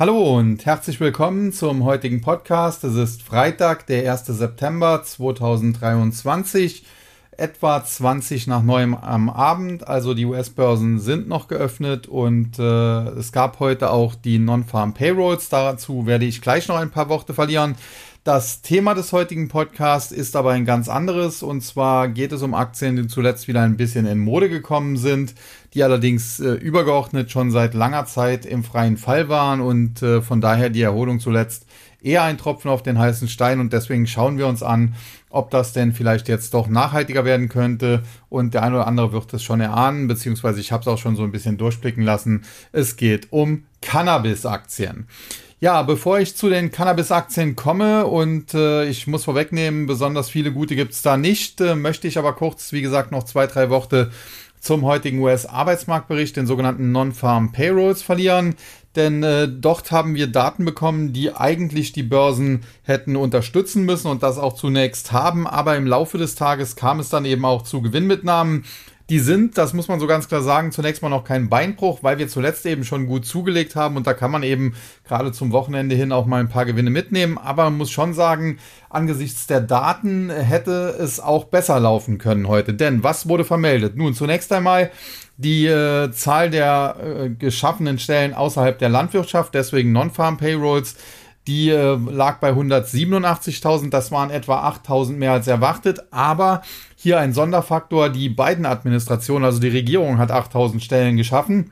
Hallo und herzlich willkommen zum heutigen Podcast. Es ist Freitag, der 1. September 2023, etwa 20 nach neuem am Abend. Also die US-Börsen sind noch geöffnet und äh, es gab heute auch die Non-Farm Payrolls. Dazu werde ich gleich noch ein paar Worte verlieren. Das Thema des heutigen Podcasts ist aber ein ganz anderes. Und zwar geht es um Aktien, die zuletzt wieder ein bisschen in Mode gekommen sind, die allerdings äh, übergeordnet schon seit langer Zeit im freien Fall waren und äh, von daher die Erholung zuletzt eher ein Tropfen auf den heißen Stein. Und deswegen schauen wir uns an, ob das denn vielleicht jetzt doch nachhaltiger werden könnte. Und der eine oder andere wird es schon erahnen, beziehungsweise ich habe es auch schon so ein bisschen durchblicken lassen. Es geht um Cannabis-Aktien. Ja, bevor ich zu den Cannabis-Aktien komme und äh, ich muss vorwegnehmen, besonders viele gute gibt's da nicht, äh, möchte ich aber kurz, wie gesagt, noch zwei, drei Worte zum heutigen US-Arbeitsmarktbericht, den sogenannten Non-Farm Payrolls, verlieren. Denn äh, dort haben wir Daten bekommen, die eigentlich die Börsen hätten unterstützen müssen und das auch zunächst haben. Aber im Laufe des Tages kam es dann eben auch zu Gewinnmitnahmen. Die sind, das muss man so ganz klar sagen, zunächst mal noch kein Beinbruch, weil wir zuletzt eben schon gut zugelegt haben und da kann man eben gerade zum Wochenende hin auch mal ein paar Gewinne mitnehmen. Aber man muss schon sagen, angesichts der Daten hätte es auch besser laufen können heute. Denn was wurde vermeldet? Nun, zunächst einmal die äh, Zahl der äh, geschaffenen Stellen außerhalb der Landwirtschaft, deswegen Non-Farm Payrolls, die äh, lag bei 187.000, das waren etwa 8.000 mehr als erwartet, aber hier ein Sonderfaktor, die beiden Administrationen, also die Regierung hat 8.000 Stellen geschaffen.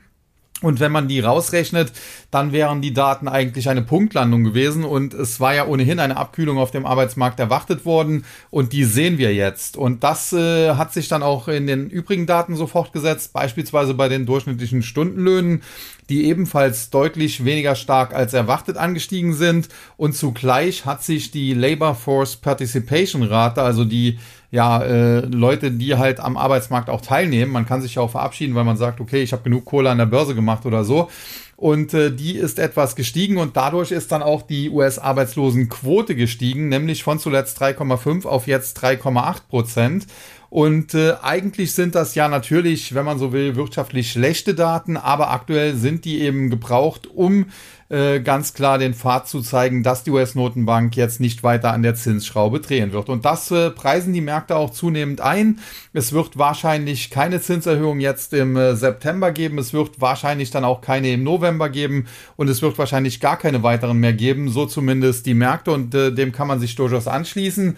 Und wenn man die rausrechnet, dann wären die Daten eigentlich eine Punktlandung gewesen. Und es war ja ohnehin eine Abkühlung auf dem Arbeitsmarkt erwartet worden. Und die sehen wir jetzt. Und das äh, hat sich dann auch in den übrigen Daten so fortgesetzt, beispielsweise bei den durchschnittlichen Stundenlöhnen, die ebenfalls deutlich weniger stark als erwartet angestiegen sind. Und zugleich hat sich die Labor Force Participation Rate, also die ja, äh, Leute, die halt am Arbeitsmarkt auch teilnehmen. Man kann sich ja auch verabschieden, weil man sagt, okay, ich habe genug Kohle an der Börse gemacht oder so. Und äh, die ist etwas gestiegen und dadurch ist dann auch die US-Arbeitslosenquote gestiegen, nämlich von zuletzt 3,5 auf jetzt 3,8 Prozent. Und äh, eigentlich sind das ja natürlich, wenn man so will, wirtschaftlich schlechte Daten, aber aktuell sind die eben gebraucht, um äh, ganz klar den Pfad zu zeigen, dass die US-Notenbank jetzt nicht weiter an der Zinsschraube drehen wird. Und das äh, preisen die Märkte auch zunehmend ein. Es wird wahrscheinlich keine Zinserhöhung jetzt im äh, September geben. Es wird wahrscheinlich dann auch keine im November geben. Und es wird wahrscheinlich gar keine weiteren mehr geben. So zumindest die Märkte. Und äh, dem kann man sich durchaus anschließen.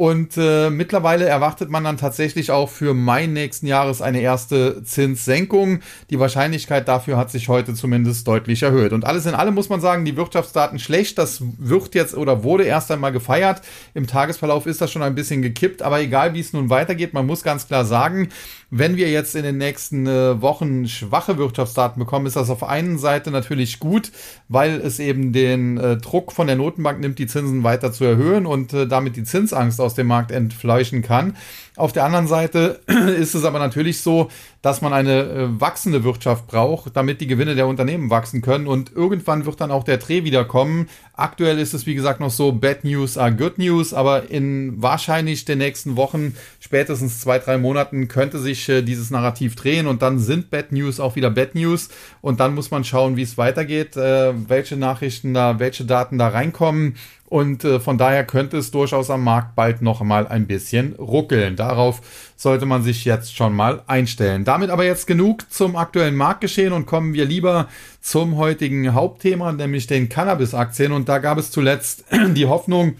Und äh, mittlerweile erwartet man dann tatsächlich auch für Mai nächsten Jahres eine erste Zinssenkung. Die Wahrscheinlichkeit dafür hat sich heute zumindest deutlich erhöht. Und alles in allem muss man sagen, die Wirtschaftsdaten schlecht. Das wird jetzt oder wurde erst einmal gefeiert. Im Tagesverlauf ist das schon ein bisschen gekippt. Aber egal, wie es nun weitergeht, man muss ganz klar sagen, wenn wir jetzt in den nächsten äh, Wochen schwache Wirtschaftsdaten bekommen, ist das auf einen Seite natürlich gut, weil es eben den äh, Druck von der Notenbank nimmt, die Zinsen weiter zu erhöhen und äh, damit die Zinsangst aus dem Markt entfleuchen kann. Auf der anderen Seite ist es aber natürlich so, dass man eine äh, wachsende Wirtschaft braucht, damit die Gewinne der Unternehmen wachsen können. Und irgendwann wird dann auch der Dreh wieder kommen. Aktuell ist es, wie gesagt, noch so, Bad News are Good News, aber in wahrscheinlich den nächsten Wochen, spätestens zwei, drei Monaten, könnte sich äh, dieses Narrativ drehen und dann sind Bad News auch wieder Bad News. Und dann muss man schauen, wie es weitergeht, äh, welche Nachrichten da, welche Daten da reinkommen. Und äh, von daher könnte es durchaus am Markt bald noch mal ein bisschen ruckeln. Darauf sollte man sich jetzt schon mal einstellen. Damit aber jetzt genug zum aktuellen Marktgeschehen und kommen wir lieber zum heutigen Hauptthema, nämlich den Cannabis-Aktien. Und da gab es zuletzt die Hoffnung,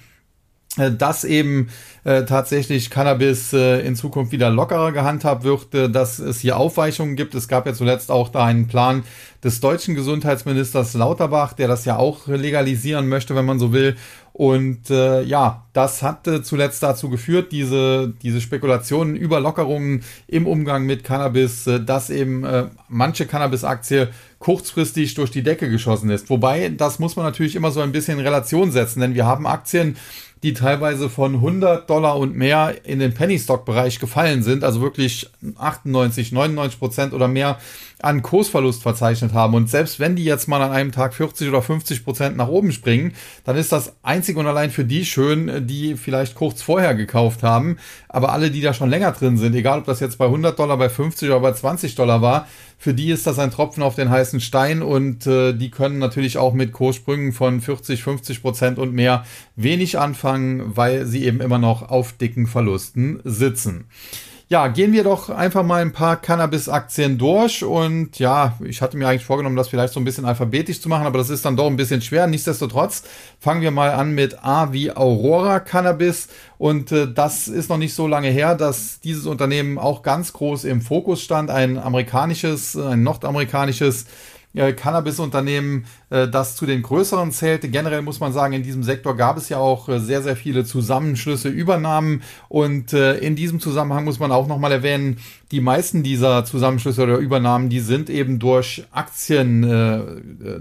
dass eben äh, tatsächlich Cannabis äh, in Zukunft wieder lockerer gehandhabt wird, äh, dass es hier Aufweichungen gibt. Es gab ja zuletzt auch da einen Plan des deutschen Gesundheitsministers Lauterbach, der das ja auch legalisieren möchte, wenn man so will. Und äh, ja, das hat äh, zuletzt dazu geführt, diese, diese Spekulationen über Lockerungen im Umgang mit Cannabis, äh, dass eben äh, manche Cannabis-Aktie kurzfristig durch die Decke geschossen ist. Wobei, das muss man natürlich immer so ein bisschen in Relation setzen, denn wir haben Aktien, die teilweise von 100 Dollar und mehr in den Penny Stock Bereich gefallen sind, also wirklich 98, 99 Prozent oder mehr an Kursverlust verzeichnet haben. Und selbst wenn die jetzt mal an einem Tag 40 oder 50 Prozent nach oben springen, dann ist das einzig und allein für die schön, die vielleicht kurz vorher gekauft haben. Aber alle, die da schon länger drin sind, egal ob das jetzt bei 100 Dollar, bei 50 oder bei 20 Dollar war, für die ist das ein Tropfen auf den heißen Stein und äh, die können natürlich auch mit Kurssprüngen von 40, 50 Prozent und mehr wenig anfangen, weil sie eben immer noch auf dicken Verlusten sitzen. Ja, gehen wir doch einfach mal ein paar Cannabis-Aktien durch und ja, ich hatte mir eigentlich vorgenommen, das vielleicht so ein bisschen alphabetisch zu machen, aber das ist dann doch ein bisschen schwer. Nichtsdestotrotz fangen wir mal an mit A wie Aurora Cannabis und äh, das ist noch nicht so lange her, dass dieses Unternehmen auch ganz groß im Fokus stand. Ein amerikanisches, ein nordamerikanisches äh, Cannabis-Unternehmen, äh, das zu den größeren zählte. Generell muss man sagen, in diesem Sektor gab es ja auch äh, sehr, sehr viele Zusammenschlüsse, Übernahmen. Und äh, in diesem Zusammenhang muss man auch nochmal erwähnen, die meisten dieser Zusammenschlüsse oder Übernahmen, die sind eben durch Aktien äh, äh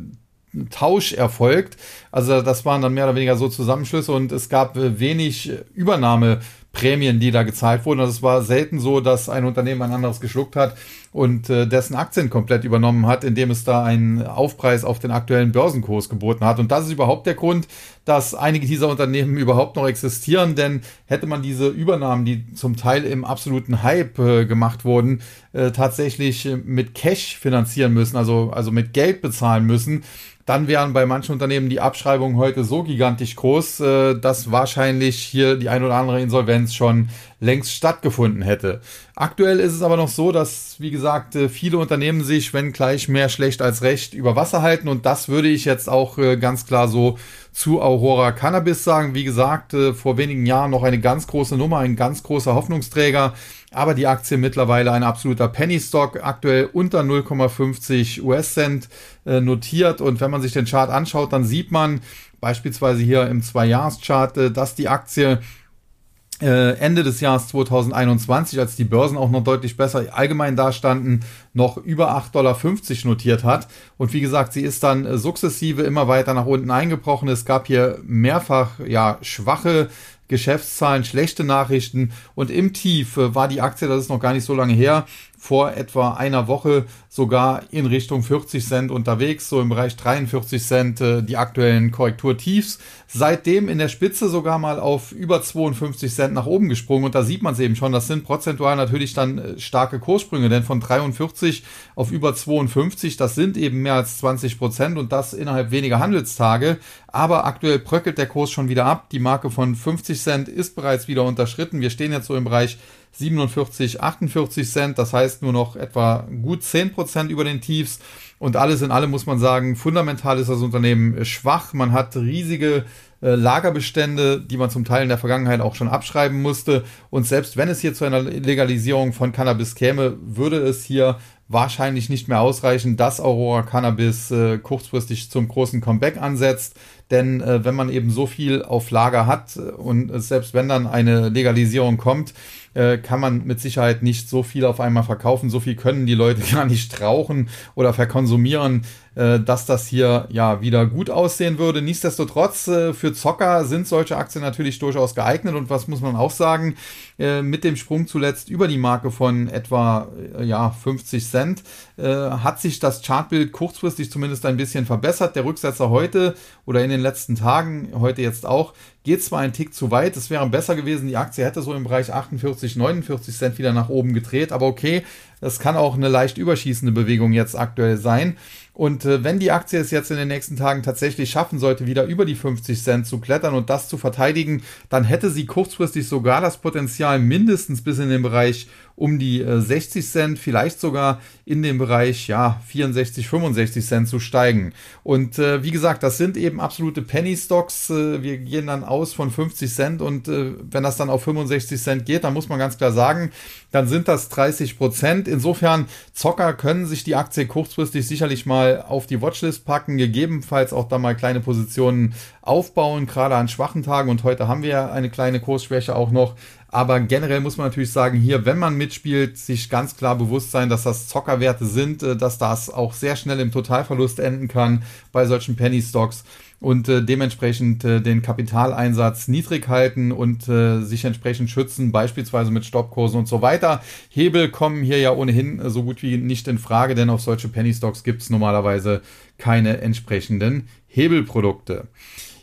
Tausch erfolgt. Also das waren dann mehr oder weniger so Zusammenschlüsse und es gab wenig Übernahme Prämien, die da gezahlt wurden. Also es war selten so, dass ein Unternehmen ein anderes geschluckt hat und äh, dessen Aktien komplett übernommen hat, indem es da einen Aufpreis auf den aktuellen Börsenkurs geboten hat. Und das ist überhaupt der Grund, dass einige dieser Unternehmen überhaupt noch existieren, denn hätte man diese Übernahmen, die zum Teil im absoluten Hype äh, gemacht wurden, äh, tatsächlich mit Cash finanzieren müssen, also, also mit Geld bezahlen müssen, dann wären bei manchen Unternehmen die Abschreibungen heute so gigantisch groß, äh, dass wahrscheinlich hier die ein oder andere Insolvenz schon längst stattgefunden hätte. Aktuell ist es aber noch so, dass, wie gesagt, äh, viele Unternehmen sich, wenn gleich mehr schlecht als recht, über Wasser halten und das würde ich jetzt auch äh, ganz klar so zu Aurora Cannabis sagen. Wie gesagt, vor wenigen Jahren noch eine ganz große Nummer, ein ganz großer Hoffnungsträger aber die Aktie mittlerweile ein absoluter Penny Stock, aktuell unter 0,50 US-Cent äh, notiert. Und wenn man sich den Chart anschaut, dann sieht man beispielsweise hier im Zwei-Jahres-Chart, äh, dass die Aktie äh, Ende des Jahres 2021, als die Börsen auch noch deutlich besser allgemein dastanden, noch über 8,50 Dollar notiert hat. Und wie gesagt, sie ist dann sukzessive immer weiter nach unten eingebrochen. Es gab hier mehrfach ja schwache Geschäftszahlen, schlechte Nachrichten und im Tief äh, war die Aktie, das ist noch gar nicht so lange her, vor etwa einer Woche sogar in Richtung 40 Cent unterwegs, so im Bereich 43 Cent äh, die aktuellen Korrekturtiefs. Seitdem in der Spitze sogar mal auf über 52 Cent nach oben gesprungen und da sieht man es eben schon, das sind prozentual natürlich dann äh, starke Kurssprünge, denn von 43 auf über 52, das sind eben mehr als 20 Prozent und das innerhalb weniger Handelstage. Aber aktuell bröckelt der Kurs schon wieder ab. Die Marke von 50 Cent ist bereits wieder unterschritten. Wir stehen jetzt so im Bereich 47, 48 Cent. Das heißt nur noch etwa gut 10 Prozent über den Tiefs. Und alles in allem muss man sagen, fundamental ist das Unternehmen schwach. Man hat riesige äh, Lagerbestände, die man zum Teil in der Vergangenheit auch schon abschreiben musste. Und selbst wenn es hier zu einer Legalisierung von Cannabis käme, würde es hier wahrscheinlich nicht mehr ausreichen, dass Aurora Cannabis äh, kurzfristig zum großen Comeback ansetzt. Denn äh, wenn man eben so viel auf Lager hat und selbst wenn dann eine Legalisierung kommt, äh, kann man mit Sicherheit nicht so viel auf einmal verkaufen. So viel können die Leute gar nicht rauchen oder verkonsumieren, äh, dass das hier ja wieder gut aussehen würde. Nichtsdestotrotz, äh, für Zocker sind solche Aktien natürlich durchaus geeignet und was muss man auch sagen, äh, mit dem Sprung zuletzt über die Marke von etwa äh, ja, 50 Cent äh, hat sich das Chartbild kurzfristig zumindest ein bisschen verbessert. Der Rücksetzer heute oder in den letzten Tagen, heute jetzt auch, geht zwar ein Tick zu weit, es wäre besser gewesen, die Aktie hätte so im Bereich 48, 49 Cent wieder nach oben gedreht, aber okay, das kann auch eine leicht überschießende Bewegung jetzt aktuell sein. Und äh, wenn die Aktie es jetzt in den nächsten Tagen tatsächlich schaffen sollte, wieder über die 50 Cent zu klettern und das zu verteidigen, dann hätte sie kurzfristig sogar das Potenzial, mindestens bis in den Bereich um die äh, 60 Cent, vielleicht sogar in den Bereich ja 64, 65 Cent zu steigen. Und äh, wie gesagt, das sind eben absolute Penny Stocks. Äh, wir gehen dann aus von 50 Cent und äh, wenn das dann auf 65 Cent geht, dann muss man ganz klar sagen, dann sind das 30 Prozent. Insofern Zocker können sich die Aktie kurzfristig sicherlich mal auf die Watchlist packen, gegebenenfalls auch da mal kleine Positionen aufbauen, gerade an schwachen Tagen. Und heute haben wir ja eine kleine Kursschwäche auch noch. Aber generell muss man natürlich sagen, hier, wenn man mitspielt, sich ganz klar bewusst sein, dass das Zockerwerte sind, äh, dass das auch sehr schnell im Totalverlust enden kann bei solchen Penny Stocks und äh, dementsprechend äh, den Kapitaleinsatz niedrig halten und äh, sich entsprechend schützen, beispielsweise mit Stoppkursen und so weiter. Hebel kommen hier ja ohnehin so gut wie nicht in Frage, denn auf solche Penny Stocks gibt es normalerweise keine entsprechenden Hebelprodukte.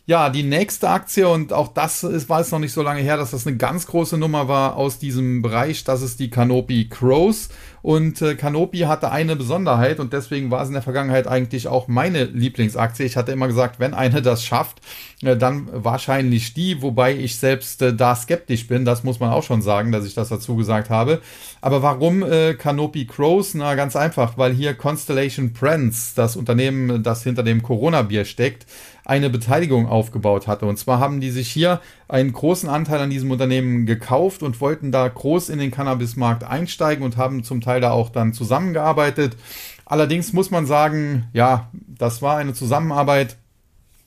Ja, die nächste Aktie, und auch das ist, war es noch nicht so lange her, dass das eine ganz große Nummer war aus diesem Bereich, das ist die Canopy Crows. Und äh, Canopy hatte eine Besonderheit und deswegen war es in der Vergangenheit eigentlich auch meine Lieblingsaktie. Ich hatte immer gesagt, wenn eine das schafft, äh, dann wahrscheinlich die, wobei ich selbst äh, da skeptisch bin. Das muss man auch schon sagen, dass ich das dazu gesagt habe. Aber warum äh, Canopy Crows? Na, ganz einfach, weil hier Constellation Brands, das Unternehmen, das hinter dem Corona-Bier steckt, eine Beteiligung aufgebaut hatte. Und zwar haben die sich hier einen großen Anteil an diesem Unternehmen gekauft und wollten da groß in den Cannabismarkt einsteigen und haben zum Teil da auch dann zusammengearbeitet. Allerdings muss man sagen, ja, das war eine Zusammenarbeit,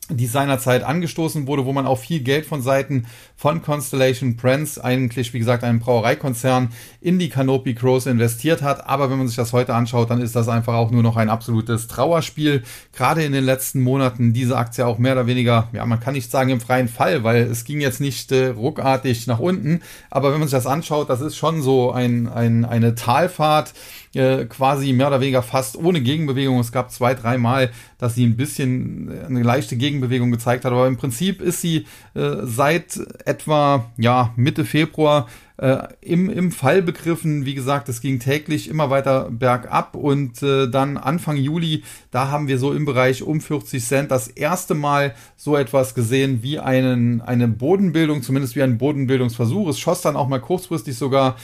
die seinerzeit angestoßen wurde, wo man auch viel Geld von Seiten von Constellation Brands, eigentlich wie gesagt einem Brauereikonzern, in die Canopy Crows investiert hat. Aber wenn man sich das heute anschaut, dann ist das einfach auch nur noch ein absolutes Trauerspiel. Gerade in den letzten Monaten diese Aktie auch mehr oder weniger, ja, man kann nicht sagen im freien Fall, weil es ging jetzt nicht äh, ruckartig nach unten. Aber wenn man sich das anschaut, das ist schon so ein, ein, eine Talfahrt äh, quasi mehr oder weniger fast ohne Gegenbewegung. Es gab zwei, dreimal, dass sie ein bisschen äh, eine leichte Gegenbewegung gezeigt hat, aber im Prinzip ist sie äh, seit etwa ja, Mitte Februar äh, im, im Fall begriffen. Wie gesagt, es ging täglich immer weiter bergab und äh, dann Anfang Juli, da haben wir so im Bereich um 40 Cent das erste Mal so etwas gesehen wie einen, eine Bodenbildung, zumindest wie ein Bodenbildungsversuch. Es schoss dann auch mal kurzfristig sogar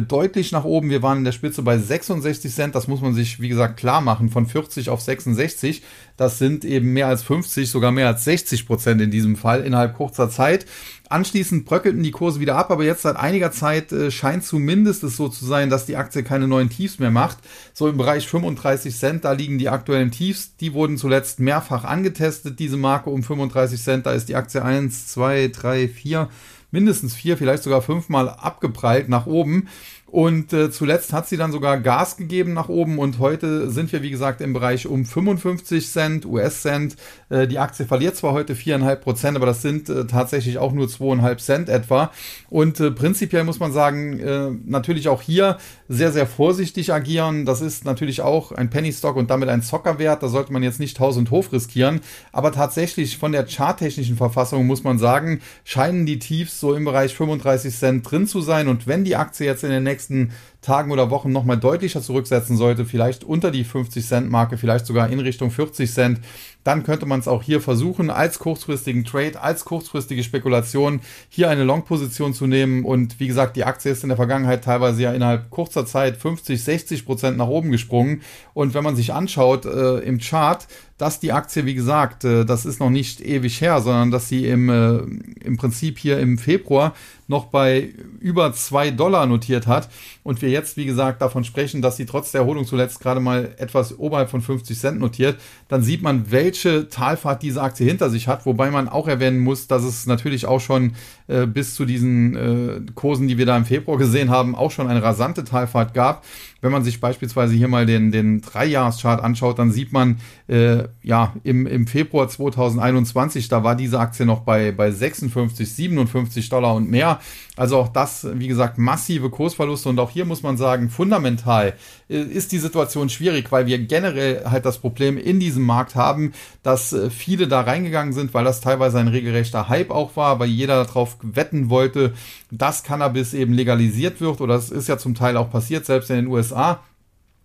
deutlich nach oben. Wir waren in der Spitze bei 66 Cent. Das muss man sich, wie gesagt, klar machen. Von 40 auf 66. Das sind eben mehr als 50, sogar mehr als 60 Prozent in diesem Fall innerhalb kurzer Zeit. Anschließend bröckelten die Kurse wieder ab, aber jetzt seit einiger Zeit äh, scheint zumindest es so zu sein, dass die Aktie keine neuen Tiefs mehr macht. So im Bereich 35 Cent, da liegen die aktuellen Tiefs. Die wurden zuletzt mehrfach angetestet, diese Marke um 35 Cent. Da ist die Aktie 1, 2, 3, 4, mindestens vier, vielleicht sogar fünfmal abgeprallt nach oben. Und äh, zuletzt hat sie dann sogar Gas gegeben nach oben und heute sind wir, wie gesagt, im Bereich um 55 Cent, US-Cent. Äh, die Aktie verliert zwar heute 4,5 Prozent, aber das sind äh, tatsächlich auch nur 2,5 Cent etwa. Und äh, prinzipiell muss man sagen, äh, natürlich auch hier sehr, sehr vorsichtig agieren. Das ist natürlich auch ein Penny Stock und damit ein Zockerwert. Da sollte man jetzt nicht Haus und Hof riskieren. Aber tatsächlich von der charttechnischen Verfassung muss man sagen, scheinen die Tiefs so im Bereich 35 Cent drin zu sein. Und wenn die Aktie jetzt in den nächsten nächsten Tagen oder Wochen nochmal deutlicher zurücksetzen sollte, vielleicht unter die 50 Cent Marke, vielleicht sogar in Richtung 40 Cent, dann könnte man es auch hier versuchen, als kurzfristigen Trade, als kurzfristige Spekulation hier eine Long-Position zu nehmen. Und wie gesagt, die Aktie ist in der Vergangenheit teilweise ja innerhalb kurzer Zeit 50, 60 Prozent nach oben gesprungen. Und wenn man sich anschaut äh, im Chart, dass die Aktie, wie gesagt, äh, das ist noch nicht ewig her, sondern dass sie im, äh, im Prinzip hier im Februar noch bei über zwei Dollar notiert hat und wir jetzt, wie gesagt, davon sprechen, dass sie trotz der Erholung zuletzt gerade mal etwas oberhalb von 50 Cent notiert, dann sieht man, welche Talfahrt diese Aktie hinter sich hat, wobei man auch erwähnen muss, dass es natürlich auch schon äh, bis zu diesen äh, Kursen, die wir da im Februar gesehen haben, auch schon eine rasante Talfahrt gab. Wenn man sich beispielsweise hier mal den, den Dreijahreschart anschaut, dann sieht man, äh, ja, im, im Februar 2021, da war diese Aktie noch bei, bei 56, 57 Dollar und mehr. Also auch das, wie gesagt, massive Kursverluste. Und auch hier muss man sagen, fundamental äh, ist die Situation schwierig, weil wir generell halt das Problem in diesem Markt haben, dass äh, viele da reingegangen sind, weil das teilweise ein regelrechter Hype auch war, weil jeder darauf wetten wollte, dass Cannabis eben legalisiert wird. Oder es ist ja zum Teil auch passiert, selbst in den USA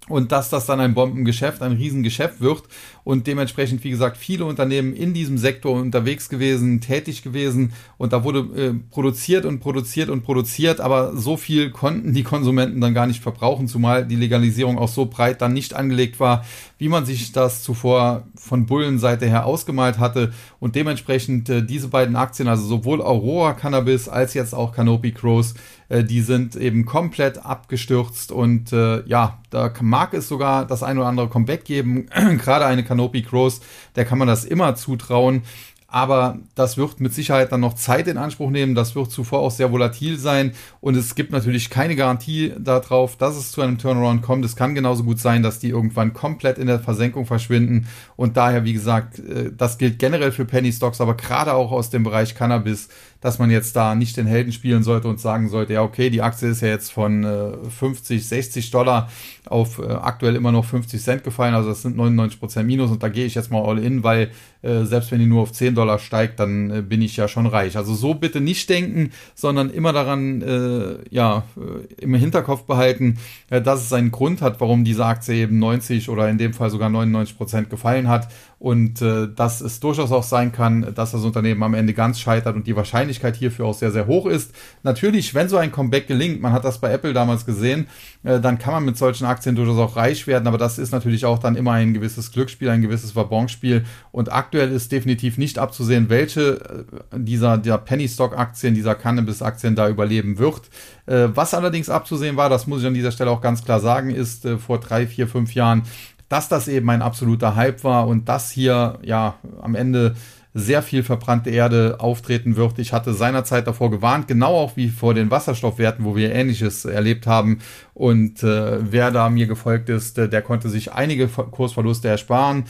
und dass das dann ein Bombengeschäft, ein Riesengeschäft wird und dementsprechend, wie gesagt, viele Unternehmen in diesem Sektor unterwegs gewesen, tätig gewesen und da wurde äh, produziert und produziert und produziert, aber so viel konnten die Konsumenten dann gar nicht verbrauchen, zumal die Legalisierung auch so breit dann nicht angelegt war, wie man sich das zuvor von Bullenseite her ausgemalt hatte. Und dementsprechend äh, diese beiden Aktien, also sowohl Aurora Cannabis als jetzt auch Canopy Crows, die sind eben komplett abgestürzt und äh, ja, da mag es sogar das ein oder andere Comeback geben. Gerade eine Canopy Cross, der kann man das immer zutrauen. aber das wird mit Sicherheit dann noch Zeit in Anspruch nehmen. Das wird zuvor auch sehr volatil sein und es gibt natürlich keine Garantie darauf, dass es zu einem Turnaround kommt. Es kann genauso gut sein, dass die irgendwann komplett in der Versenkung verschwinden und daher, wie gesagt, äh, das gilt generell für Penny Stocks, aber gerade auch aus dem Bereich Cannabis dass man jetzt da nicht den Helden spielen sollte und sagen sollte, ja, okay, die Aktie ist ja jetzt von äh, 50, 60 Dollar auf äh, aktuell immer noch 50 Cent gefallen, also das sind 99 Prozent Minus und da gehe ich jetzt mal all in, weil äh, selbst wenn die nur auf 10 Dollar steigt, dann äh, bin ich ja schon reich. Also so bitte nicht denken, sondern immer daran, äh, ja, äh, im Hinterkopf behalten, dass es einen Grund hat, warum diese Aktie eben 90 oder in dem Fall sogar 99 Prozent gefallen hat und dass es durchaus auch sein kann, dass das Unternehmen am Ende ganz scheitert und die Wahrscheinlichkeit hierfür auch sehr, sehr hoch ist. Natürlich, wenn so ein Comeback gelingt, man hat das bei Apple damals gesehen, äh, dann kann man mit solchen Aktien durchaus auch reich werden, aber das ist natürlich auch dann immer ein gewisses Glücksspiel, ein gewisses Wabonspiel und aktuell ist definitiv nicht abzusehen, welche äh, dieser, der Penny-Stock-Aktien, dieser Cannabis-Aktien da überleben wird. Äh, was allerdings abzusehen war, das muss ich an dieser Stelle auch ganz klar sagen, ist äh, vor drei, vier, fünf Jahren dass das eben ein absoluter Hype war und dass hier ja am Ende sehr viel verbrannte Erde auftreten wird. Ich hatte seinerzeit davor gewarnt, genau auch wie vor den Wasserstoffwerten, wo wir Ähnliches erlebt haben. Und äh, wer da mir gefolgt ist, äh, der konnte sich einige Kursverluste ersparen.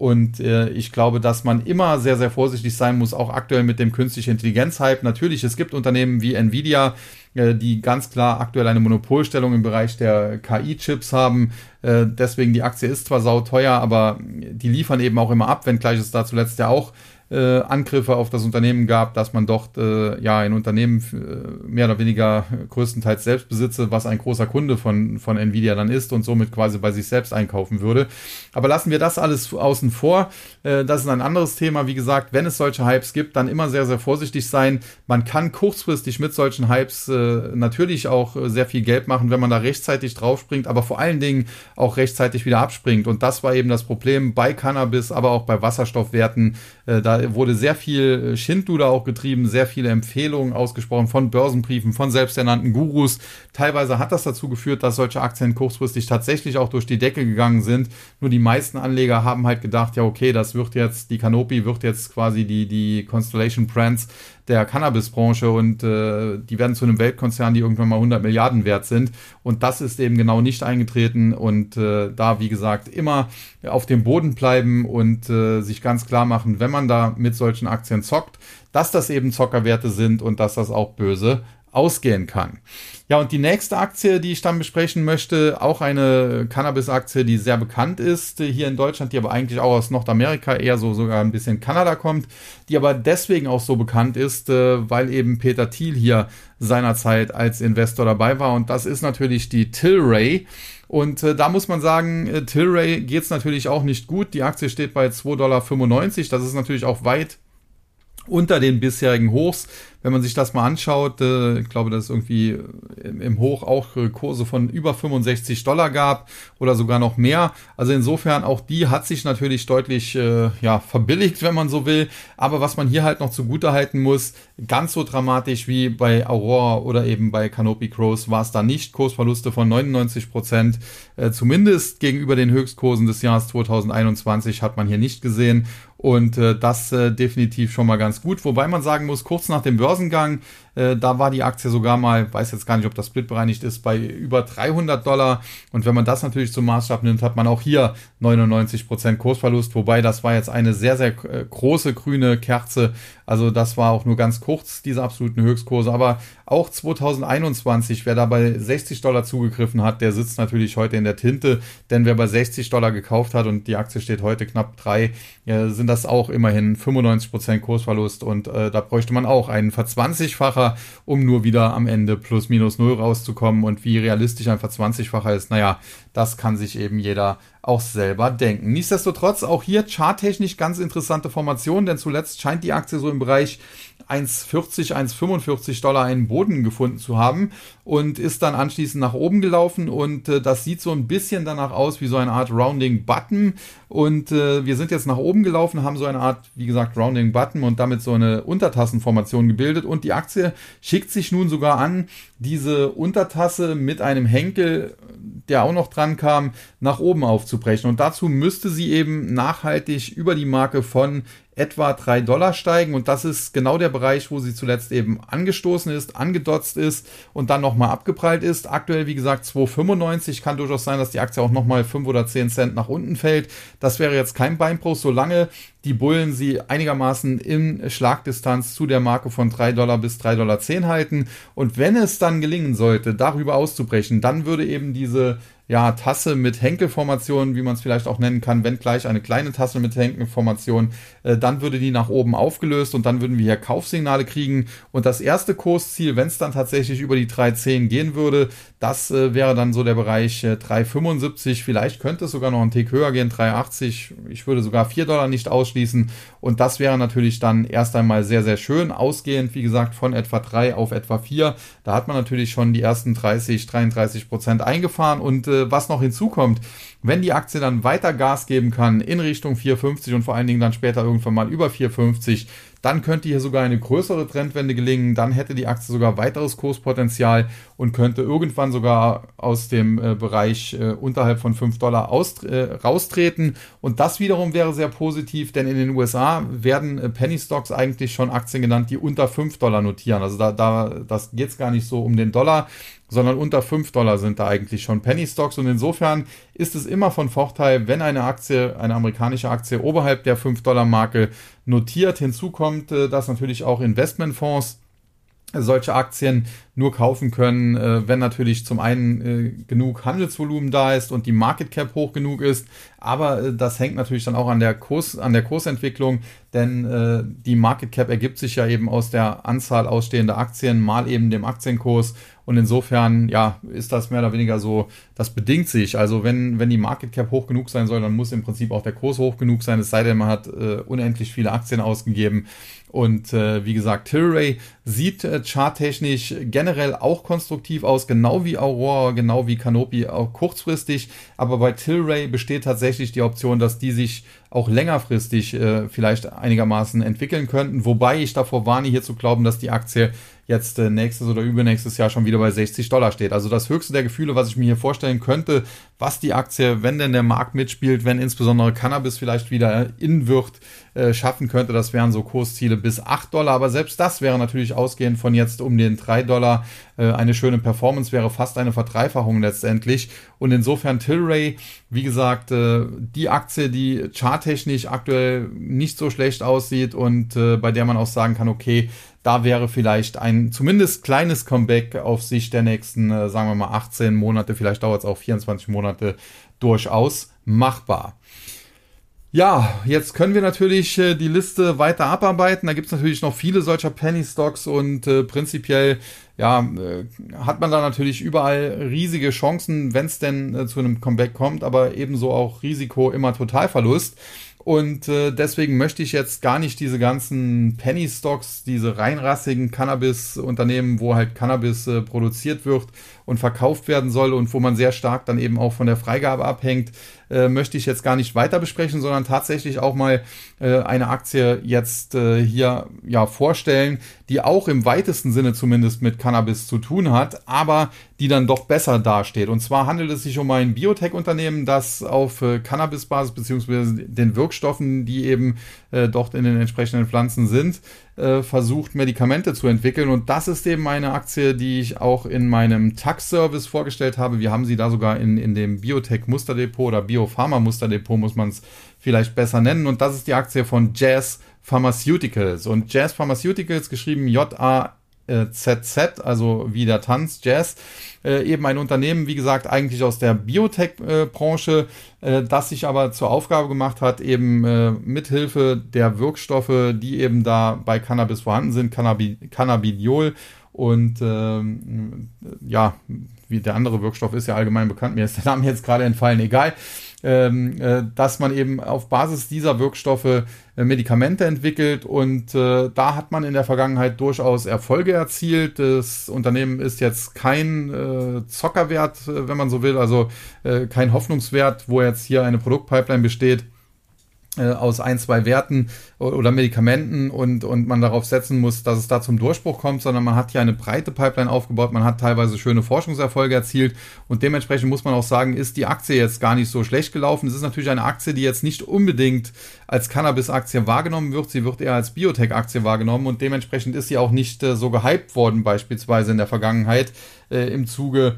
Und äh, ich glaube, dass man immer sehr, sehr vorsichtig sein muss, auch aktuell mit dem künstliche Intelligenz-Hype. Natürlich, es gibt Unternehmen wie Nvidia, äh, die ganz klar aktuell eine Monopolstellung im Bereich der KI-Chips haben. Äh, deswegen die Aktie ist zwar sauteuer, aber die liefern eben auch immer ab, wenngleich es da zuletzt ja auch äh, Angriffe auf das Unternehmen gab, dass man dort äh, ja ein Unternehmen äh, mehr oder weniger größtenteils selbst besitze, was ein großer Kunde von, von Nvidia dann ist und somit quasi bei sich selbst einkaufen würde. Aber lassen wir das alles außen vor. Äh, das ist ein anderes Thema. Wie gesagt, wenn es solche Hypes gibt, dann immer sehr, sehr vorsichtig sein. Man kann kurzfristig mit solchen Hypes äh, natürlich auch äh, sehr viel Geld machen, wenn man da rechtzeitig draufspringt, aber vor allen Dingen auch rechtzeitig wieder abspringt. Und das war eben das Problem bei Cannabis, aber auch bei Wasserstoffwerten. Äh, da wurde sehr viel äh, Schindluder auch getrieben, sehr viele Empfehlungen ausgesprochen von Börsenbriefen, von selbsternannten Gurus. Teilweise hat das dazu geführt, dass solche Aktien kurzfristig tatsächlich auch durch die Decke gegangen sind. Nur die meisten Anleger haben halt gedacht, ja, okay, das wird jetzt, die Canopy wird jetzt quasi die, die Constellation Brands der Cannabisbranche und äh, die werden zu einem Weltkonzern, die irgendwann mal 100 Milliarden wert sind. Und das ist eben genau nicht eingetreten. Und äh, da, wie gesagt, immer auf dem Boden bleiben und äh, sich ganz klar machen, wenn man da mit solchen Aktien zockt, dass das eben Zockerwerte sind und dass das auch böse ausgehen kann. Ja, und die nächste Aktie, die ich dann besprechen möchte, auch eine Cannabis-Aktie, die sehr bekannt ist hier in Deutschland, die aber eigentlich auch aus Nordamerika, eher so sogar ein bisschen Kanada kommt, die aber deswegen auch so bekannt ist, äh, weil eben Peter Thiel hier seinerzeit als Investor dabei war. Und das ist natürlich die Tilray. Und äh, da muss man sagen, äh, Tilray geht es natürlich auch nicht gut. Die Aktie steht bei 2,95 Dollar. Das ist natürlich auch weit unter den bisherigen Hochs wenn man sich das mal anschaut, äh, ich glaube, dass es irgendwie im Hoch auch äh, Kurse von über 65 Dollar gab oder sogar noch mehr. Also insofern auch die hat sich natürlich deutlich äh, ja, verbilligt, wenn man so will. Aber was man hier halt noch zugute halten muss, ganz so dramatisch wie bei Aurora oder eben bei Canopy Crows war es da nicht. Kursverluste von 99 Prozent, äh, zumindest gegenüber den Höchstkursen des Jahres 2021 hat man hier nicht gesehen. Und äh, das äh, definitiv schon mal ganz gut. Wobei man sagen muss, kurz nach dem Börsengang äh, da war die Aktie sogar mal, weiß jetzt gar nicht, ob das Split bereinigt ist, bei über 300 Dollar. Und wenn man das natürlich zum Maßstab nimmt, hat man auch hier 99 Prozent Kursverlust. Wobei das war jetzt eine sehr, sehr äh, große grüne Kerze. Also das war auch nur ganz kurz, diese absoluten Höchstkurse. Aber auch 2021, wer da bei 60 Dollar zugegriffen hat, der sitzt natürlich heute in der Tinte. Denn wer bei 60 Dollar gekauft hat und die Aktie steht heute knapp drei, äh, sind das auch immerhin 95 Prozent Kursverlust. Und äh, da bräuchte man auch einen Verzwanzigfacher, um nur wieder am Ende plus minus null rauszukommen. Und wie realistisch ein Verzwanzigfacher ist, naja, das kann sich eben jeder auch selber denken. Nichtsdestotrotz auch hier charttechnisch ganz interessante Formation, denn zuletzt scheint die Aktie so im Bereich 1,40, 1,45 Dollar einen Boden gefunden zu haben. und ist dann anschließend nach oben gelaufen und äh, das sieht so ein bisschen danach aus wie so eine Art Rounding Button und äh, wir sind jetzt nach oben gelaufen, haben so eine Art, wie gesagt, Rounding Button und damit so eine Untertassenformation gebildet und die Aktie schickt sich nun sogar an, diese Untertasse mit einem Henkel, der auch noch dran kam, nach oben aufzubrechen. Und dazu müsste sie eben nachhaltig über die Marke von etwa 3 Dollar steigen und das ist genau der Bereich, wo sie zuletzt eben angestoßen ist, angedotzt ist und dann nochmal abgeprallt ist. Aktuell, wie gesagt, 2,95 kann durchaus sein, dass die Aktie auch nochmal 5 oder 10 Cent nach unten fällt. Das wäre jetzt kein Beinbruch, solange die Bullen sie einigermaßen in Schlagdistanz zu der Marke von 3 Dollar bis 3,10 Dollar halten. Und wenn es dann gelingen sollte, darüber auszubrechen, dann würde eben diese ja, Tasse mit Henkelformation, wie man es vielleicht auch nennen kann, wenn gleich eine kleine Tasse mit Henkelformation, äh, dann würde die nach oben aufgelöst und dann würden wir hier Kaufsignale kriegen. Und das erste Kursziel, wenn es dann tatsächlich über die 3,10 gehen würde, das äh, wäre dann so der Bereich äh, 3,75. Vielleicht könnte es sogar noch einen Tick höher gehen, 3,80. Ich würde sogar 4 Dollar nicht ausschließen. Und das wäre natürlich dann erst einmal sehr, sehr schön. Ausgehend, wie gesagt, von etwa 3 auf etwa 4. Da hat man natürlich schon die ersten 30, 33 Prozent eingefahren und äh, was noch hinzukommt, wenn die Aktie dann weiter Gas geben kann in Richtung 450 und vor allen Dingen dann später irgendwann mal über 450, dann könnte hier sogar eine größere Trendwende gelingen. Dann hätte die Aktie sogar weiteres Kurspotenzial und könnte irgendwann sogar aus dem äh, Bereich äh, unterhalb von 5 Dollar aus, äh, raustreten. Und das wiederum wäre sehr positiv, denn in den USA werden äh, Penny Stocks eigentlich schon Aktien genannt, die unter 5 Dollar notieren. Also da, da das geht es gar nicht so um den Dollar, sondern unter 5 Dollar sind da eigentlich schon Penny Stocks. Und insofern ist es immer von Vorteil, wenn eine Aktie, eine amerikanische Aktie oberhalb der 5 Dollar Marke notiert. Hinzu kommt, äh, dass natürlich auch Investmentfonds solche Aktien nur kaufen können, äh, wenn natürlich zum einen äh, genug Handelsvolumen da ist und die Market Cap hoch genug ist. Aber äh, das hängt natürlich dann auch an der Kurs, an der Kursentwicklung, denn äh, die Market Cap ergibt sich ja eben aus der Anzahl ausstehender Aktien mal eben dem Aktienkurs. Und insofern, ja, ist das mehr oder weniger so, das bedingt sich. Also wenn, wenn die Market Cap hoch genug sein soll, dann muss im Prinzip auch der Kurs hoch genug sein, es sei denn, man hat äh, unendlich viele Aktien ausgegeben. Und äh, wie gesagt, Tilray sieht äh, charttechnisch generell auch konstruktiv aus, genau wie Aurora, genau wie Canopy, auch kurzfristig. Aber bei Tilray besteht tatsächlich die Option, dass die sich auch längerfristig äh, vielleicht einigermaßen entwickeln könnten. Wobei ich davor warne, hier zu glauben, dass die Aktie jetzt äh, nächstes oder übernächstes Jahr schon wieder bei 60 Dollar steht. Also das höchste der Gefühle, was ich mir hier vorstellen könnte, was die Aktie, wenn denn der Markt mitspielt, wenn insbesondere Cannabis vielleicht wieder in wird, äh, schaffen könnte, das wären so Kursziele bis 8 Dollar. Aber selbst das wäre natürlich ausgehend von jetzt um den 3 Dollar äh, eine schöne Performance, wäre fast eine Verdreifachung letztendlich. Und insofern Tilray, wie gesagt, äh, die Aktie, die charttechnisch aktuell nicht so schlecht aussieht und bei der man auch sagen kann, okay, da wäre vielleicht ein zumindest kleines Comeback auf Sicht der nächsten, sagen wir mal, 18 Monate, vielleicht dauert es auch 24 Monate, durchaus machbar. Ja, jetzt können wir natürlich äh, die Liste weiter abarbeiten. Da gibt es natürlich noch viele solcher Penny Stocks und äh, prinzipiell ja, äh, hat man da natürlich überall riesige Chancen, wenn es denn äh, zu einem Comeback kommt, aber ebenso auch Risiko immer Totalverlust. Und äh, deswegen möchte ich jetzt gar nicht diese ganzen Penny Stocks, diese reinrassigen Cannabis-Unternehmen, wo halt Cannabis äh, produziert wird und verkauft werden soll und wo man sehr stark dann eben auch von der Freigabe abhängt, äh, möchte ich jetzt gar nicht weiter besprechen, sondern tatsächlich auch mal äh, eine Aktie jetzt äh, hier ja vorstellen, die auch im weitesten Sinne zumindest mit Cannabis zu tun hat, aber die dann doch besser dasteht. Und zwar handelt es sich um ein Biotech-Unternehmen, das auf äh, Cannabis-Basis beziehungsweise den Wirkstoffen, die eben äh, dort in den entsprechenden Pflanzen sind, äh, versucht, Medikamente zu entwickeln. Und das ist eben eine Aktie, die ich auch in meinem Tax-Service vorgestellt habe. Wir haben sie da sogar in, in dem Biotech-Musterdepot oder Biopharma-Musterdepot, muss man es vielleicht besser nennen. Und das ist die Aktie von Jazz Pharmaceuticals. Und Jazz Pharmaceuticals, geschrieben J-A ZZ, also wie der Tanz, Jazz, äh, eben ein Unternehmen, wie gesagt, eigentlich aus der Biotech-Branche, äh, das sich aber zur Aufgabe gemacht hat, eben äh, mithilfe der Wirkstoffe, die eben da bei Cannabis vorhanden sind, Cannabi Cannabidiol. Und ähm, ja, wie der andere Wirkstoff ist ja allgemein bekannt, mir ist der Name jetzt gerade entfallen, egal. äh, dass man eben auf Basis dieser Wirkstoffe äh, Medikamente entwickelt und äh, da hat man in der Vergangenheit durchaus Erfolge erzielt. Das Unternehmen ist jetzt kein äh, Zockerwert, äh, wenn man so will, also äh, kein Hoffnungswert, wo jetzt hier eine Produktpipeline besteht äh, aus ein, zwei Werten oder Medikamenten und, und man darauf setzen muss, dass es da zum Durchbruch kommt, sondern man hat hier eine breite Pipeline aufgebaut, man hat teilweise schöne Forschungserfolge erzielt und dementsprechend muss man auch sagen, ist die Aktie jetzt gar nicht so schlecht gelaufen. Es ist natürlich eine Aktie, die jetzt nicht unbedingt als Cannabis-Aktie wahrgenommen wird, sie wird eher als Biotech-Aktie wahrgenommen und dementsprechend ist sie auch nicht äh, so gehypt worden, beispielsweise in der Vergangenheit äh, im Zuge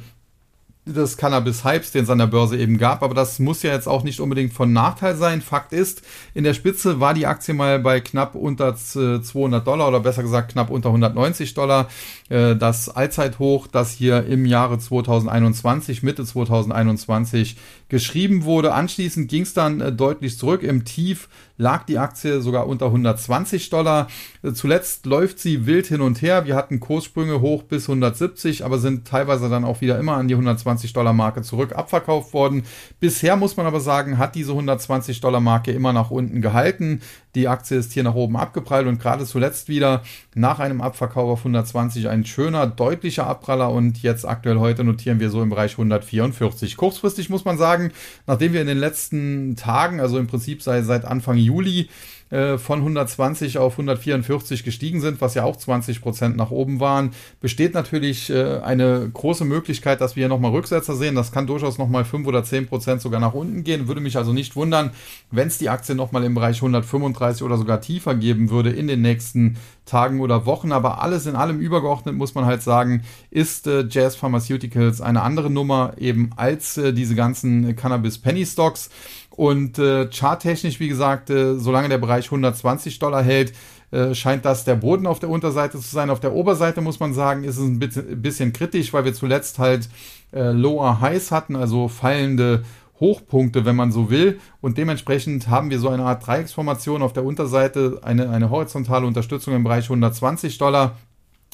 des Cannabis-Hypes, den es an der Börse eben gab. Aber das muss ja jetzt auch nicht unbedingt von Nachteil sein. Fakt ist, in der Spitze war die Aktie mal bei knapp unter 200 Dollar oder besser gesagt knapp unter 190 Dollar. Äh, das Allzeithoch, das hier im Jahre 2021, Mitte 2021 geschrieben wurde. Anschließend ging es dann äh, deutlich zurück. Im Tief lag die Aktie sogar unter 120 Dollar. Äh, zuletzt läuft sie wild hin und her. Wir hatten Kurssprünge hoch bis 170, aber sind teilweise dann auch wieder immer an die 120 Dollar Marke zurück abverkauft worden. Bisher muss man aber sagen, hat diese 120 Dollar Marke immer nach unten gehalten. Die Aktie ist hier nach oben abgeprallt und gerade zuletzt wieder nach einem Abverkauf auf 120 ein schöner, deutlicher Abpraller und jetzt aktuell heute notieren wir so im Bereich 144. Kurzfristig muss man sagen, nachdem wir in den letzten Tagen, also im Prinzip seit, seit Anfang Juli, äh, von 120 auf 144 gestiegen sind, was ja auch 20 Prozent nach oben waren, besteht natürlich äh, eine große Möglichkeit, dass wir hier nochmal Rücksetzer sehen. Das kann durchaus nochmal 5 oder 10 Prozent sogar nach unten gehen. Würde mich also nicht wundern, wenn es die Aktie nochmal im Bereich 135 oder sogar tiefer geben würde in den nächsten Tagen oder Wochen. Aber alles in allem übergeordnet muss man halt sagen, ist äh, Jazz Pharmaceuticals eine andere Nummer eben als äh, diese ganzen Cannabis Penny Stocks. Und äh, charttechnisch, wie gesagt, äh, solange der Bereich 120 Dollar hält, äh, scheint das der Boden auf der Unterseite zu sein. Auf der Oberseite muss man sagen, ist es ein bisschen, bisschen kritisch, weil wir zuletzt halt äh, Lower Highs hatten, also fallende Hochpunkte, wenn man so will. Und dementsprechend haben wir so eine Art Dreiecksformation auf der Unterseite, eine, eine horizontale Unterstützung im Bereich 120 Dollar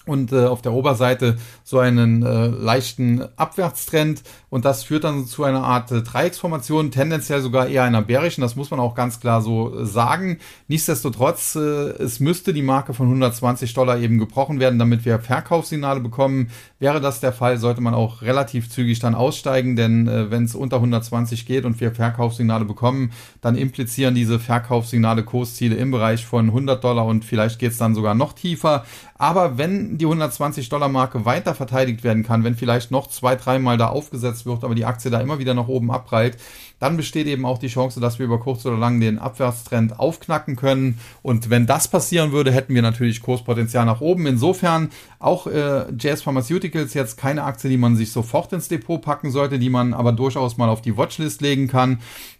und äh, auf der Oberseite so einen äh, leichten Abwärtstrend und das führt dann zu einer Art äh, Dreiecksformation, tendenziell sogar eher einer bärischen, das muss man auch ganz klar so äh, sagen. Nichtsdestotrotz, äh, es müsste die Marke von 120 Dollar eben gebrochen werden, damit wir Verkaufssignale bekommen. Wäre das der Fall, sollte man auch relativ zügig dann aussteigen, denn äh, wenn es unter 120 geht und wir Verkaufssignale bekommen, dann implizieren diese Verkaufssignale Kursziele im Bereich von 100 Dollar und vielleicht geht es dann sogar noch tiefer. Aber wenn die 120 Dollar Marke weiter verteidigt werden kann, wenn vielleicht noch zwei, dreimal da aufgesetzt wird, aber die Aktie da immer wieder nach oben abprallt, dann besteht eben auch die Chance, dass wir über kurz oder lang den Abwärtstrend aufknacken können. Und wenn das passieren würde, hätten wir natürlich Kurspotenzial nach oben. Insofern auch äh, Jazz Pharmaceuticals jetzt keine Aktie, die man sich sofort ins Depot packen sollte, die man aber durchaus mal auf die Watchlist legen kann.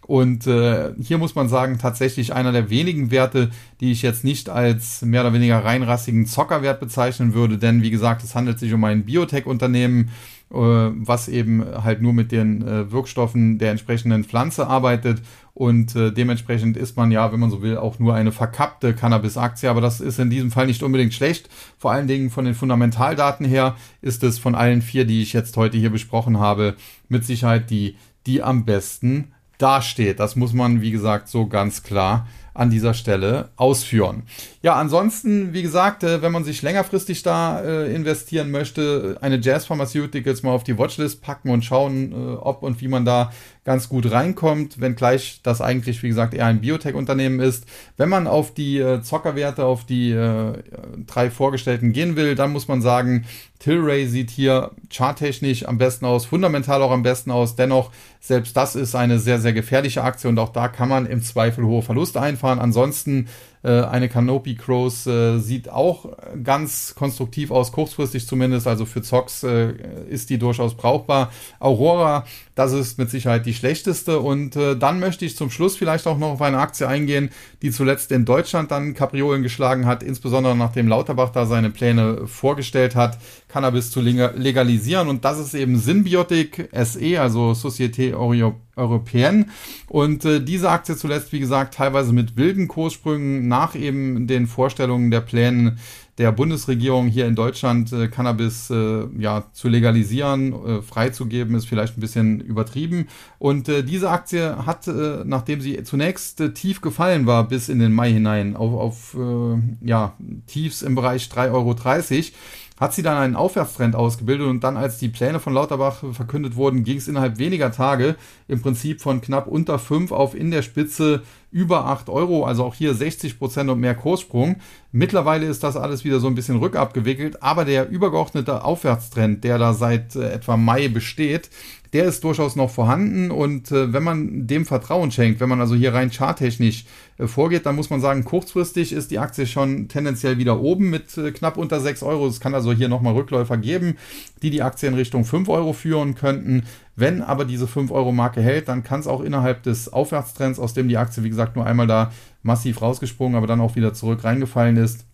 Und äh, hier muss man sagen, tatsächlich einer der wenigen Werte, die ich jetzt nicht als mehr oder weniger reinrassigen Zockerwert bezeichnen würde. Denn wie gesagt, es handelt sich um ein Biotech-Unternehmen was eben halt nur mit den äh, Wirkstoffen der entsprechenden Pflanze arbeitet und äh, dementsprechend ist man ja, wenn man so will, auch nur eine verkappte Cannabis-Aktie, aber das ist in diesem Fall nicht unbedingt schlecht. Vor allen Dingen von den Fundamentaldaten her ist es von allen vier, die ich jetzt heute hier besprochen habe, mit Sicherheit die, die am besten dasteht. Das muss man, wie gesagt, so ganz klar an dieser Stelle ausführen. Ja, ansonsten, wie gesagt, äh, wenn man sich längerfristig da äh, investieren möchte, eine Jazz Pharmaceuticals mal auf die Watchlist packen und schauen, äh, ob und wie man da ganz gut reinkommt, wenngleich das eigentlich, wie gesagt, eher ein Biotech-Unternehmen ist. Wenn man auf die Zockerwerte, auf die drei vorgestellten gehen will, dann muss man sagen, Tilray sieht hier charttechnisch am besten aus, fundamental auch am besten aus. Dennoch, selbst das ist eine sehr, sehr gefährliche Aktie und auch da kann man im Zweifel hohe Verluste einfahren. Ansonsten äh, eine Canopy Crows äh, sieht auch ganz konstruktiv aus, kurzfristig zumindest. Also für Zox äh, ist die durchaus brauchbar. Aurora, das ist mit Sicherheit die schlechteste. Und äh, dann möchte ich zum Schluss vielleicht auch noch auf eine Aktie eingehen, die zuletzt in Deutschland dann Kapriolen geschlagen hat, insbesondere nachdem Lauterbach da seine Pläne vorgestellt hat, Cannabis zu legalisieren. Und das ist eben Symbiotic SE, also Societe Europäen. Und äh, diese Aktie zuletzt, wie gesagt, teilweise mit wilden Kurssprüngen nach eben den Vorstellungen der Plänen der Bundesregierung hier in Deutschland äh, Cannabis äh, ja zu legalisieren, äh, freizugeben, ist vielleicht ein bisschen übertrieben. Und äh, diese Aktie hat, äh, nachdem sie zunächst äh, tief gefallen war bis in den Mai hinein, auf, auf ja, Tiefs im Bereich 3,30 Euro, hat sie dann einen Aufwärtstrend ausgebildet und dann, als die Pläne von Lauterbach verkündet wurden, ging es innerhalb weniger Tage im Prinzip von knapp unter 5 auf in der Spitze über 8 Euro, also auch hier 60 Prozent und mehr Kurssprung. Mittlerweile ist das alles wieder so ein bisschen rückabgewickelt, aber der übergeordnete Aufwärtstrend, der da seit äh, etwa Mai besteht, der ist durchaus noch vorhanden und äh, wenn man dem Vertrauen schenkt, wenn man also hier rein charttechnisch äh, vorgeht, dann muss man sagen, kurzfristig ist die Aktie schon tendenziell wieder oben mit äh, knapp unter 6 Euro. Es kann also hier nochmal Rückläufer geben, die die Aktie in Richtung 5 Euro führen könnten. Wenn aber diese 5 Euro Marke hält, dann kann es auch innerhalb des Aufwärtstrends, aus dem die Aktie, wie gesagt, nur einmal da massiv rausgesprungen, aber dann auch wieder zurück reingefallen ist,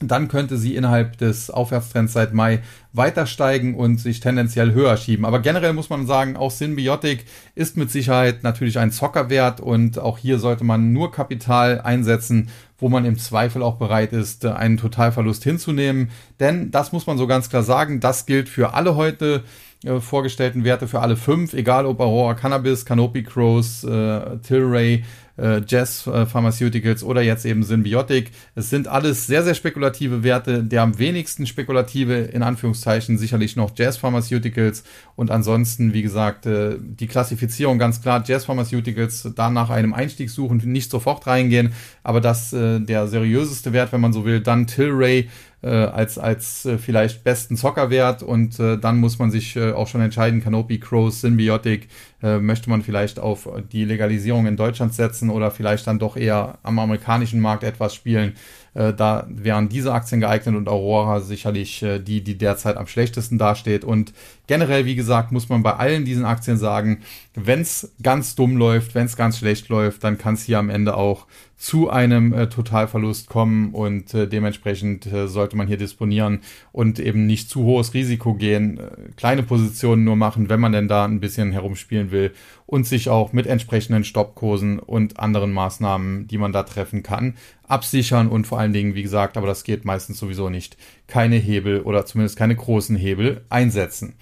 dann könnte sie innerhalb des Aufwärtstrends seit Mai weiter steigen und sich tendenziell höher schieben. Aber generell muss man sagen, auch Symbiotic ist mit Sicherheit natürlich ein Zockerwert und auch hier sollte man nur Kapital einsetzen, wo man im Zweifel auch bereit ist, einen Totalverlust hinzunehmen. Denn das muss man so ganz klar sagen, das gilt für alle heute äh, vorgestellten Werte, für alle fünf, egal ob Aurora Cannabis, Canopy Crows, äh, Tilray, äh, Jazz äh, Pharmaceuticals oder jetzt eben Symbiotic. Es sind alles sehr, sehr spekulative Werte. Der am wenigsten spekulative, in Anführungszeichen, sicherlich noch Jazz Pharmaceuticals. Und ansonsten, wie gesagt, äh, die Klassifizierung ganz klar, Jazz Pharmaceuticals, da nach einem Einstieg suchen, nicht sofort reingehen. Aber das äh, der seriöseste Wert, wenn man so will, dann Tilray äh, als, als äh, vielleicht besten Zockerwert und äh, dann muss man sich äh, auch schon entscheiden, Canopy, Crows, Symbiotic, äh, möchte man vielleicht auf die Legalisierung in Deutschland setzen oder vielleicht dann doch eher am amerikanischen Markt etwas spielen. Äh, da wären diese Aktien geeignet und Aurora sicherlich äh, die, die derzeit am schlechtesten dasteht. Und generell, wie gesagt, muss man bei allen diesen Aktien sagen, wenn es ganz dumm läuft, wenn es ganz schlecht läuft, dann kann es hier am Ende auch zu einem äh, Totalverlust kommen und äh, dementsprechend äh, sollte man hier disponieren und eben nicht zu hohes Risiko gehen, äh, kleine Positionen nur machen, wenn man denn da ein bisschen herumspielen will und sich auch mit entsprechenden Stoppkursen und anderen Maßnahmen, die man da treffen kann, absichern und vor allen Dingen, wie gesagt, aber das geht meistens sowieso nicht, keine Hebel oder zumindest keine großen Hebel einsetzen.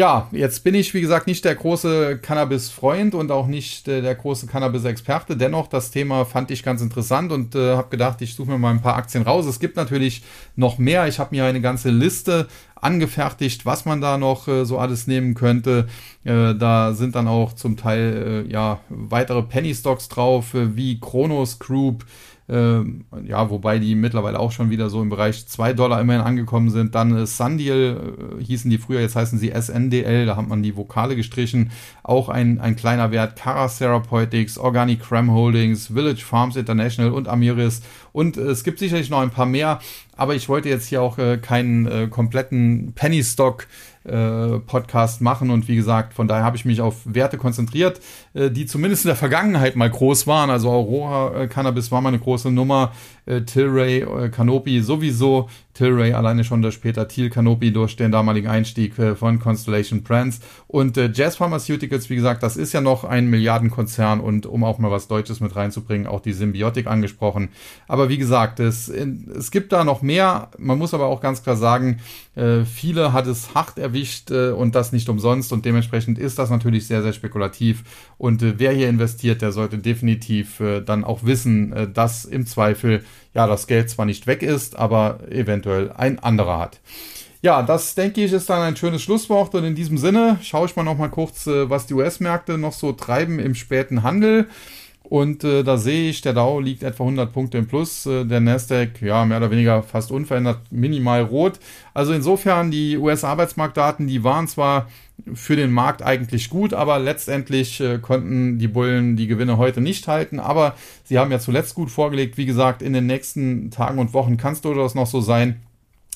Ja, jetzt bin ich, wie gesagt, nicht der große Cannabis-Freund und auch nicht äh, der große Cannabis-Experte. Dennoch, das Thema fand ich ganz interessant und äh, habe gedacht, ich suche mir mal ein paar Aktien raus. Es gibt natürlich noch mehr. Ich habe mir eine ganze Liste angefertigt, was man da noch äh, so alles nehmen könnte. Äh, da sind dann auch zum Teil äh, ja weitere Penny Stocks drauf, äh, wie Kronos Group, ähm, ja, wobei die mittlerweile auch schon wieder so im Bereich 2 Dollar immerhin angekommen sind. Dann äh, Sundeal äh, hießen die früher, jetzt heißen sie SNDL, da hat man die Vokale gestrichen. Auch ein, ein kleiner Wert. Cara Therapeutics, Organic Cram Holdings, Village Farms International und Amiris. Und äh, es gibt sicherlich noch ein paar mehr, aber ich wollte jetzt hier auch äh, keinen kompletten Penny Stock äh, Podcast machen. Und wie gesagt, von daher habe ich mich auf Werte konzentriert, äh, die zumindest in der Vergangenheit mal groß waren. Also Aurora äh, Cannabis war mal eine große Nummer, äh, Tilray, äh, Canopy sowieso. Tilray alleine schon der später Thiel Canopy durch den damaligen Einstieg äh, von Constellation Brands. Und äh, Jazz Pharmaceuticals, wie gesagt, das ist ja noch ein Milliardenkonzern und um auch mal was Deutsches mit reinzubringen, auch die Symbiotik angesprochen. Aber wie gesagt, es, es gibt da noch mehr. Man muss aber auch ganz klar sagen, äh, viele hat es hart erwischt äh, und das nicht umsonst und dementsprechend ist das natürlich sehr, sehr spekulativ. Und äh, wer hier investiert, der sollte definitiv äh, dann auch wissen, dass im Zweifel ja das Geld zwar nicht weg ist, aber eventuell ein anderer hat. Ja, das denke ich ist dann ein schönes Schlusswort und in diesem Sinne schaue ich mal noch mal kurz, was die US-Märkte noch so treiben im späten Handel. Und äh, da sehe ich, der Dow liegt etwa 100 Punkte im Plus, äh, der Nasdaq ja mehr oder weniger fast unverändert, minimal rot. Also insofern die US-Arbeitsmarktdaten, die waren zwar für den Markt eigentlich gut, aber letztendlich äh, konnten die Bullen die Gewinne heute nicht halten. Aber sie haben ja zuletzt gut vorgelegt. Wie gesagt, in den nächsten Tagen und Wochen kann es durchaus noch so sein,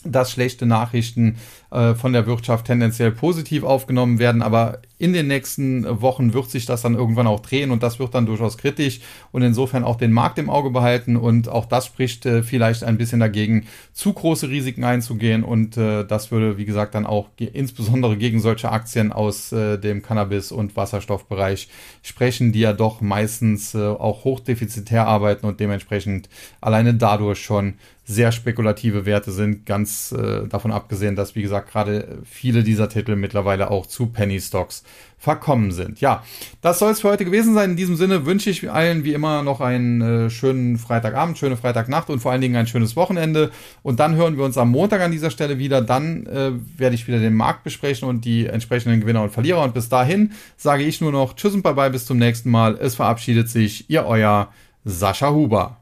dass schlechte Nachrichten äh, von der Wirtschaft tendenziell positiv aufgenommen werden, aber in den nächsten Wochen wird sich das dann irgendwann auch drehen und das wird dann durchaus kritisch und insofern auch den Markt im Auge behalten. Und auch das spricht äh, vielleicht ein bisschen dagegen, zu große Risiken einzugehen. Und äh, das würde, wie gesagt, dann auch ge insbesondere gegen solche Aktien aus äh, dem Cannabis- und Wasserstoffbereich sprechen, die ja doch meistens äh, auch hochdefizitär arbeiten und dementsprechend alleine dadurch schon sehr spekulative Werte sind, ganz äh, davon abgesehen, dass, wie gesagt, gerade viele dieser Titel mittlerweile auch zu Penny Stocks verkommen sind. Ja, das soll es für heute gewesen sein. In diesem Sinne wünsche ich allen wie immer noch einen äh, schönen Freitagabend, schöne Freitagnacht und vor allen Dingen ein schönes Wochenende. Und dann hören wir uns am Montag an dieser Stelle wieder. Dann äh, werde ich wieder den Markt besprechen und die entsprechenden Gewinner und Verlierer. Und bis dahin sage ich nur noch Tschüss und Bye-bye, bis zum nächsten Mal. Es verabschiedet sich Ihr Euer Sascha Huber.